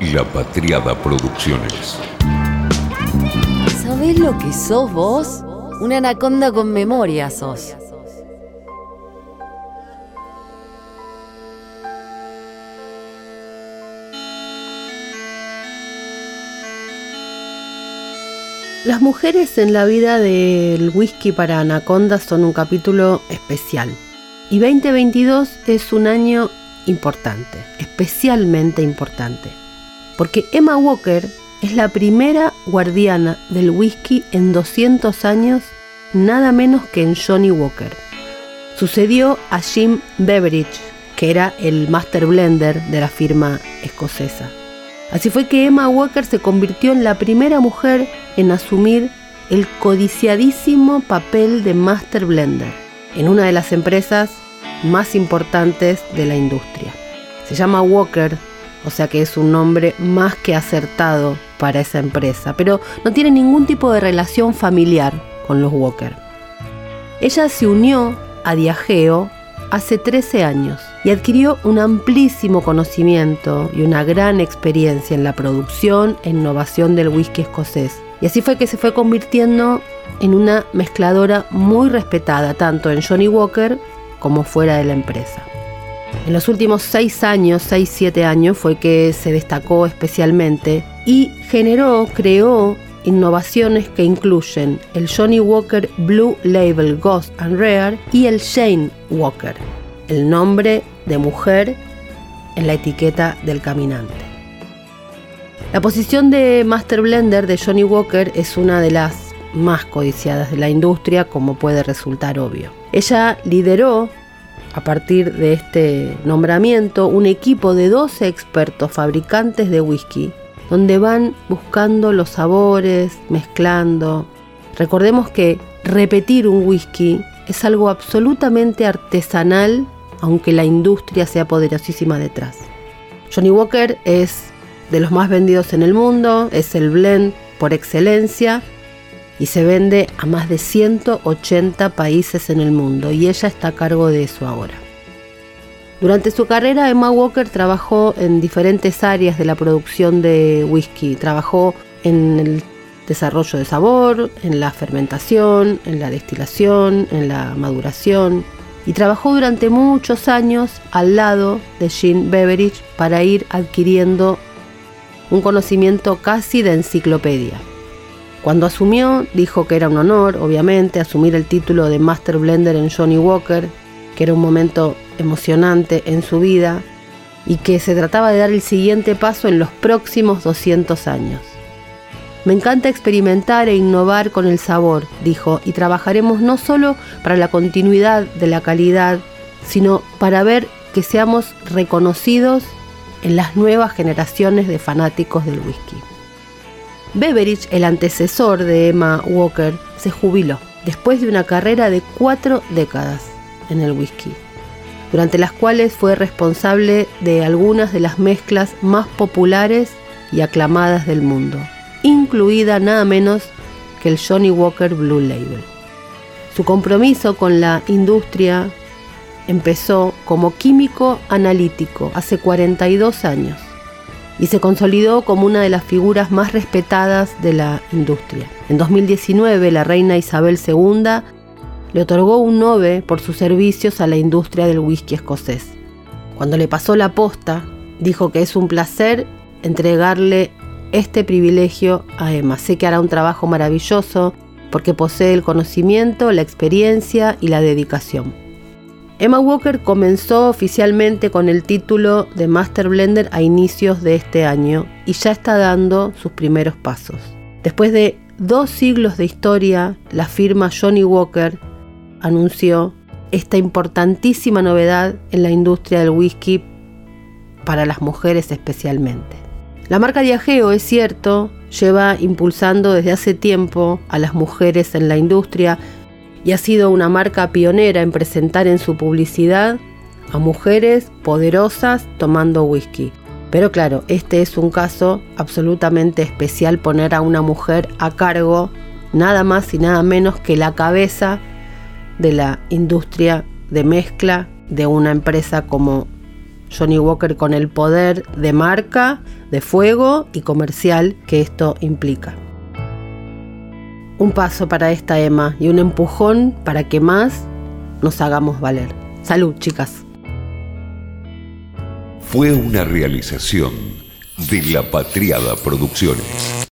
La Patriada Producciones. ¿Sabés lo que sos vos? Una anaconda con memoria sos. Las mujeres en la vida del whisky para anacondas son un capítulo especial. Y 2022 es un año importante, especialmente importante. Porque Emma Walker es la primera guardiana del whisky en 200 años, nada menos que en Johnny Walker. Sucedió a Jim Beveridge, que era el master blender de la firma escocesa. Así fue que Emma Walker se convirtió en la primera mujer en asumir el codiciadísimo papel de Master Blender en una de las empresas más importantes de la industria. Se llama Walker, o sea que es un nombre más que acertado para esa empresa, pero no tiene ningún tipo de relación familiar con los Walker. Ella se unió a Diageo hace 13 años y adquirió un amplísimo conocimiento y una gran experiencia en la producción e innovación del whisky escocés. Y así fue que se fue convirtiendo en una mezcladora muy respetada tanto en Johnny Walker como fuera de la empresa. En los últimos 6 años, 6-7 años, fue que se destacó especialmente y generó, creó innovaciones que incluyen el Johnny Walker Blue Label Ghost and Rare y el Shane Walker, el nombre de mujer en la etiqueta del caminante. La posición de Master Blender de Johnny Walker es una de las más codiciadas de la industria, como puede resultar obvio. Ella lideró, a partir de este nombramiento, un equipo de 12 expertos fabricantes de whisky donde van buscando los sabores, mezclando. Recordemos que repetir un whisky es algo absolutamente artesanal, aunque la industria sea poderosísima detrás. Johnny Walker es de los más vendidos en el mundo, es el blend por excelencia y se vende a más de 180 países en el mundo y ella está a cargo de eso ahora. Durante su carrera, Emma Walker trabajó en diferentes áreas de la producción de whisky. Trabajó en el desarrollo de sabor, en la fermentación, en la destilación, en la maduración. Y trabajó durante muchos años al lado de Jean Beveridge para ir adquiriendo un conocimiento casi de enciclopedia. Cuando asumió, dijo que era un honor, obviamente, asumir el título de Master Blender en Johnny Walker, que era un momento emocionante en su vida y que se trataba de dar el siguiente paso en los próximos 200 años. Me encanta experimentar e innovar con el sabor, dijo, y trabajaremos no solo para la continuidad de la calidad, sino para ver que seamos reconocidos en las nuevas generaciones de fanáticos del whisky. Beveridge, el antecesor de Emma Walker, se jubiló después de una carrera de cuatro décadas en el whisky durante las cuales fue responsable de algunas de las mezclas más populares y aclamadas del mundo, incluida nada menos que el Johnny Walker Blue Label. Su compromiso con la industria empezó como químico analítico hace 42 años y se consolidó como una de las figuras más respetadas de la industria. En 2019, la reina Isabel II le otorgó un Nobel por sus servicios a la industria del whisky escocés. Cuando le pasó la posta, dijo que es un placer entregarle este privilegio a Emma. Sé que hará un trabajo maravilloso porque posee el conocimiento, la experiencia y la dedicación. Emma Walker comenzó oficialmente con el título de Master Blender a inicios de este año y ya está dando sus primeros pasos. Después de dos siglos de historia, la firma Johnny Walker anunció esta importantísima novedad en la industria del whisky para las mujeres especialmente. La marca Diageo, es cierto, lleva impulsando desde hace tiempo a las mujeres en la industria y ha sido una marca pionera en presentar en su publicidad a mujeres poderosas tomando whisky. Pero claro, este es un caso absolutamente especial poner a una mujer a cargo nada más y nada menos que la cabeza de la industria de mezcla de una empresa como Johnny Walker con el poder de marca, de fuego y comercial que esto implica. Un paso para esta Emma y un empujón para que más nos hagamos valer. Salud, chicas. Fue una realización de La Patriada Producciones.